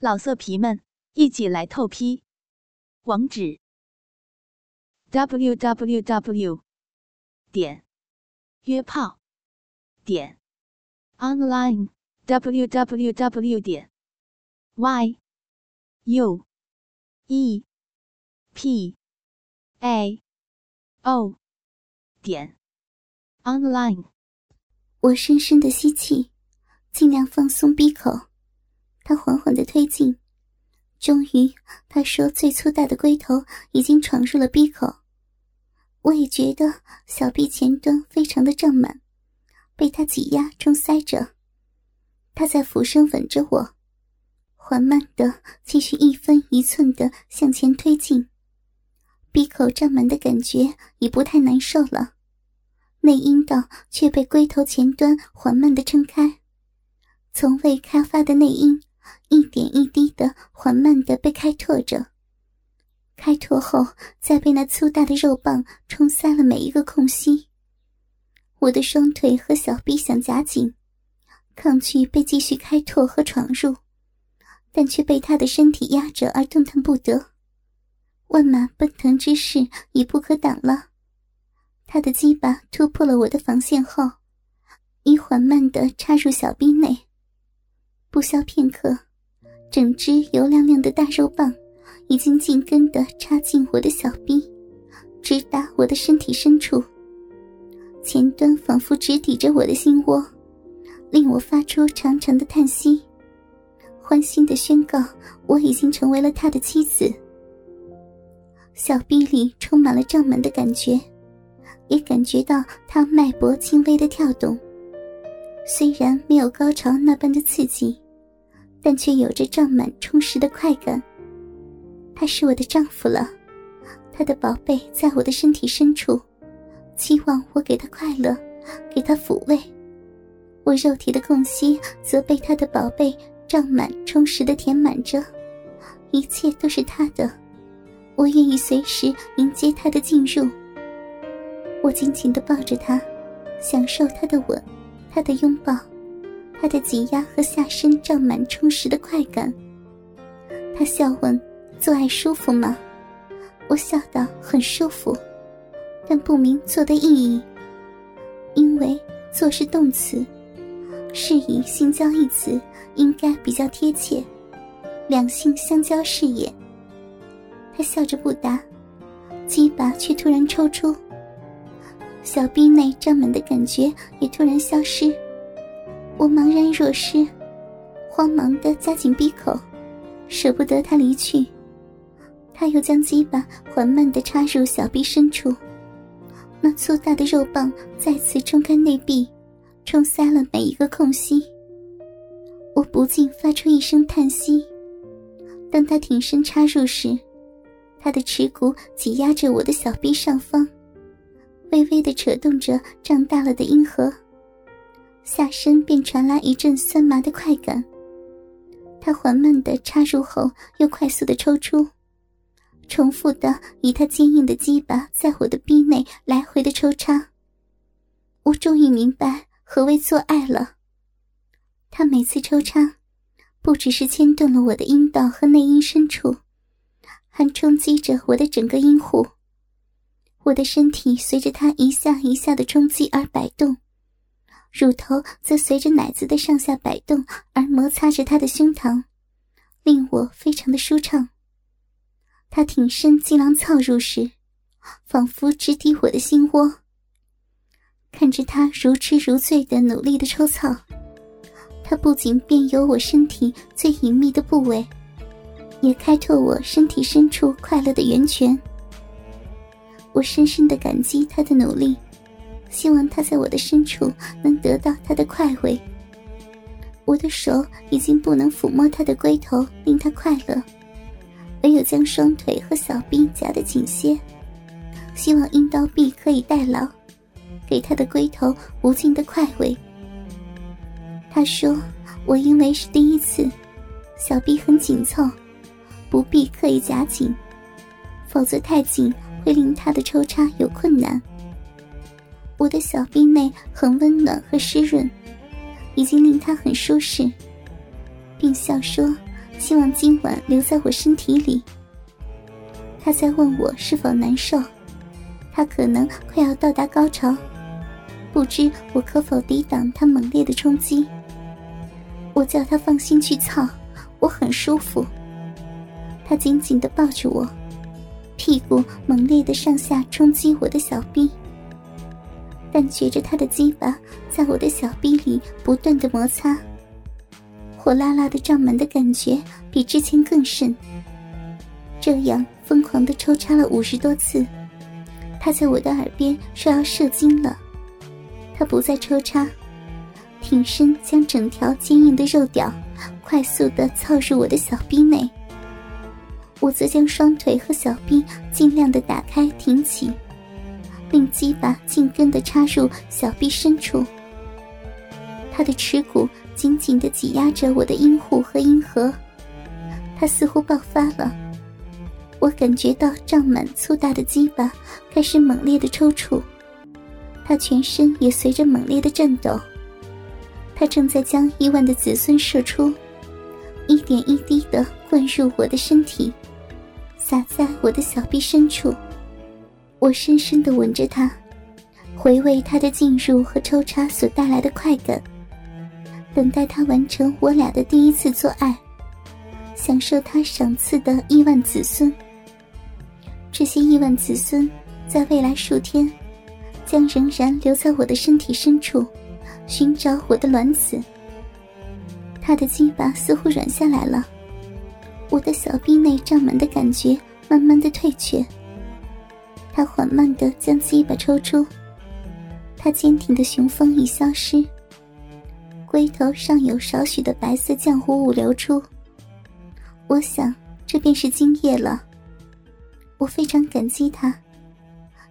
老色皮们，一起来透批！网址：w w w 点约炮点 online w w w 点 y u e p a o 点 online。我深深的吸气，尽量放松闭口。他缓缓的推进，终于，他说：“最粗大的龟头已经闯入了鼻口。”我也觉得小臂前端非常的胀满，被他挤压中塞着。他在俯身吻着我，缓慢的继续一分一寸的向前推进。闭口胀满的感觉已不太难受了，内阴道却被龟头前端缓慢的撑开，从未开发的内阴。一点一滴的缓慢的被开拓着，开拓后再被那粗大的肉棒冲塞了每一个空隙。我的双腿和小臂想夹紧，抗拒被继续开拓和闯入，但却被他的身体压着而动弹不得。万马奔腾之势已不可挡了，他的鸡巴突破了我的防线后，已缓慢的插入小臂内。不消片刻。整只油亮亮的大肉棒，已经紧跟的插进我的小臂，直达我的身体深处。前端仿佛直抵着我的心窝，令我发出长长的叹息，欢欣的宣告我已经成为了他的妻子。小臂里充满了胀满的感觉，也感觉到他脉搏轻微的跳动，虽然没有高潮那般的刺激。但却有着胀满充实的快感。他是我的丈夫了，他的宝贝在我的身体深处，期望我给他快乐，给他抚慰。我肉体的空隙则被他的宝贝胀满充实的填满着，一切都是他的，我愿意随时迎接他的进入。我紧紧地抱着他，享受他的吻，他的拥抱。他的挤压和下身胀满充实的快感。他笑问：“做爱舒服吗？”我笑道：“很舒服，但不明做的意义。因为‘做’是动词，是以‘性交’一词应该比较贴切。两性相交是也。”他笑着不答，鸡巴却突然抽出，小臂内胀满的感觉也突然消失。我茫然若失，慌忙的夹紧闭口，舍不得他离去。他又将鸡巴缓慢的插入小臂深处，那粗大的肉棒再次冲开内壁，冲塞了每一个空隙。我不禁发出一声叹息。当他挺身插入时，他的耻骨挤压着我的小臂上方，微微的扯动着胀大了的阴核。下身便传来一阵酸麻的快感，他缓慢的插入后，又快速的抽出，重复的以他坚硬的鸡巴在我的逼内来回的抽插。我终于明白何为做爱了。他每次抽插，不只是牵动了我的阴道和内阴深处，还冲击着我的整个阴户。我的身体随着他一下一下的冲击而摆动。乳头则随着奶子的上下摆动而摩擦着他的胸膛，令我非常的舒畅。他挺身进狼操入时，仿佛直抵我的心窝。看着他如痴如醉的努力的抽草，他不仅遍游我身体最隐秘的部位，也开拓我身体深处快乐的源泉。我深深的感激他的努力。希望他在我的深处能得到他的快慰。我的手已经不能抚摸他的龟头，令他快乐，唯有将双腿和小臂夹得紧些，希望阴道壁可以代劳，给他的龟头无尽的快慰。他说：“我因为是第一次，小臂很紧凑，不必刻意夹紧，否则太紧会令他的抽插有困难。”我的小臂内很温暖和湿润，已经令他很舒适，并笑说：“希望今晚留在我身体里。他在问我是否难受，他可能快要到达高潮，不知我可否抵挡他猛烈的冲击。我叫他放心去操，我很舒服。他紧紧地抱着我，屁股猛烈地上下冲击我的小臂，但觉着他的鸡巴在我的小臂里不断的摩擦，火辣辣的胀满的感觉比之前更甚。这样疯狂的抽插了五十多次，他在我的耳边说要射精了，他不再抽插，挺身将整条坚硬的肉屌快速的操入我的小臂内。我则将双腿和小臂尽量的打开挺起，令鸡巴紧跟的插入小臂深处。他的耻骨紧紧的挤压着我的阴户和阴核，他似乎爆发了。我感觉到胀满粗大的鸡巴开始猛烈的抽搐，他全身也随着猛烈的颤抖。他正在将亿万的子孙射出，一点一滴的灌入我的身体。洒在我的小臂深处，我深深的吻着他，回味他的进入和抽插所带来的快感，等待他完成我俩的第一次做爱，享受他赏赐的亿万子孙。这些亿万子孙，在未来数天，将仍然留在我的身体深处，寻找我的卵子。他的鸡巴似乎软下来了。我的小臂内胀满的感觉慢慢的退却，他缓慢的将鸡巴抽出，他坚挺的雄风已消失，龟头上有少许的白色浆糊物流出。我想这便是精液了。我非常感激他，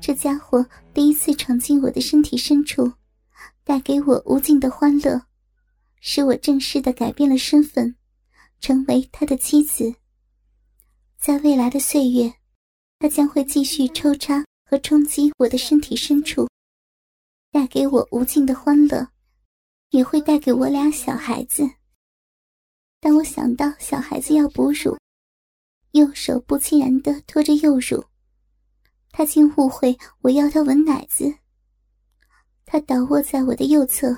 这家伙第一次闯进我的身体深处，带给我无尽的欢乐，使我正式的改变了身份。成为他的妻子，在未来的岁月，他将会继续抽插和冲击我的身体深处，带给我无尽的欢乐，也会带给我俩小孩子。当我想到小孩子要哺乳，右手不期然地托着右乳，他竟误会我要他吻奶子。他倒卧在我的右侧，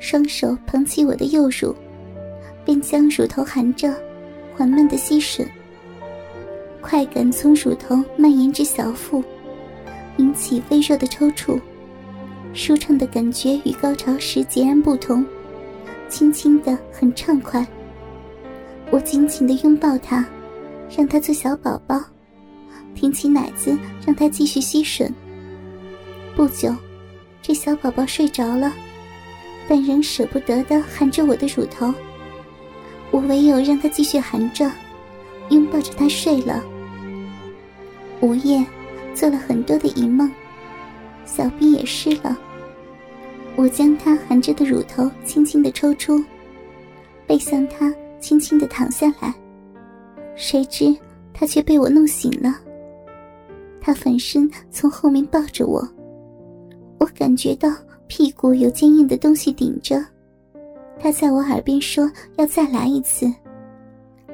双手捧起我的右乳。便将乳头含着，缓慢的吸吮。快感从乳头蔓延至小腹，引起微弱的抽搐。舒畅的感觉与高潮时截然不同，轻轻的，很畅快。我紧紧的拥抱他，让他做小宝宝，挺起奶子让他继续吸吮。不久，这小宝宝睡着了，但仍舍不得的含着我的乳头。我唯有让他继续含着，拥抱着他睡了。午夜，做了很多的淫梦，小臂也湿了。我将他含着的乳头轻轻的抽出，背向他轻轻的躺下来，谁知他却被我弄醒了。他反身从后面抱着我，我感觉到屁股有坚硬的东西顶着。他在我耳边说：“要再来一次。”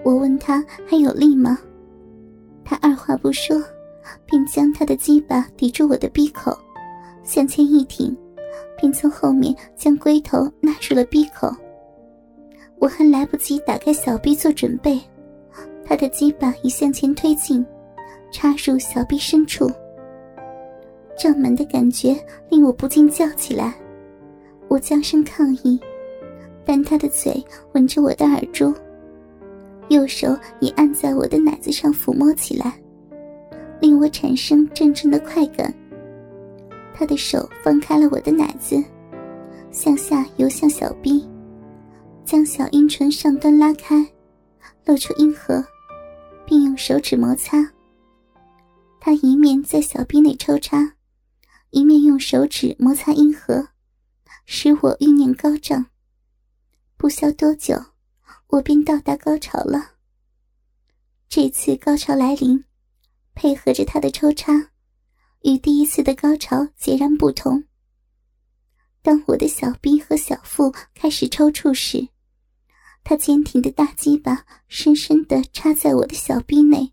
我问他还有力吗？他二话不说，便将他的鸡巴抵住我的鼻口，向前一挺，并从后面将龟头纳入了鼻口。我还来不及打开小臂做准备，他的鸡巴已向前推进，插入小臂深处。胀满的感觉令我不禁叫起来，我将声抗议。但他的嘴吻着我的耳珠，右手已按在我的奶子上抚摸起来，令我产生阵阵的快感。他的手放开了我的奶子，向下游向小臂，将小阴唇上端拉开，露出阴核，并用手指摩擦。他一面在小臂内抽插，一面用手指摩擦阴核，使我欲念高涨。不消多久，我便到达高潮了。这次高潮来临，配合着他的抽插，与第一次的高潮截然不同。当我的小臂和小腹开始抽搐时，他坚挺的大鸡巴深深的插在我的小臂内，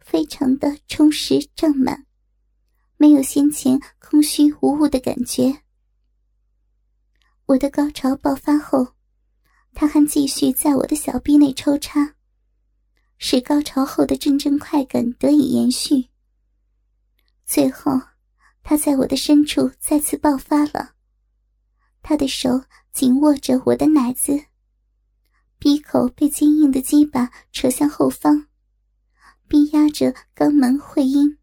非常的充实胀满，没有先前空虚无物的感觉。我的高潮爆发后，他还继续在我的小臂内抽插，使高潮后的阵阵快感得以延续。最后，他在我的深处再次爆发了，他的手紧握着我的奶子。鼻口被坚硬的鸡巴扯向后方，逼压着肛门会阴。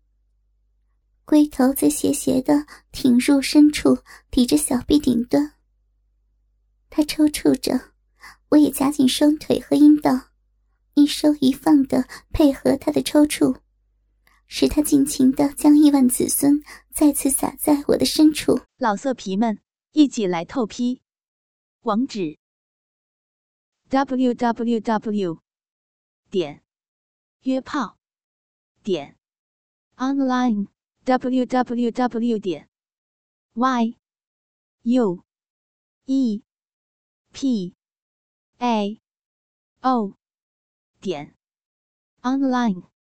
龟头则斜斜的挺入深处，抵着小臂顶端。他抽搐着，我也夹紧双腿和阴道，一收一放的配合他的抽搐，使他尽情的将亿万子孙再次撒在我的深处。老色皮们，一起来透批，网址。w w w 点约炮点 online w w w 点 y u e p a o 点 online。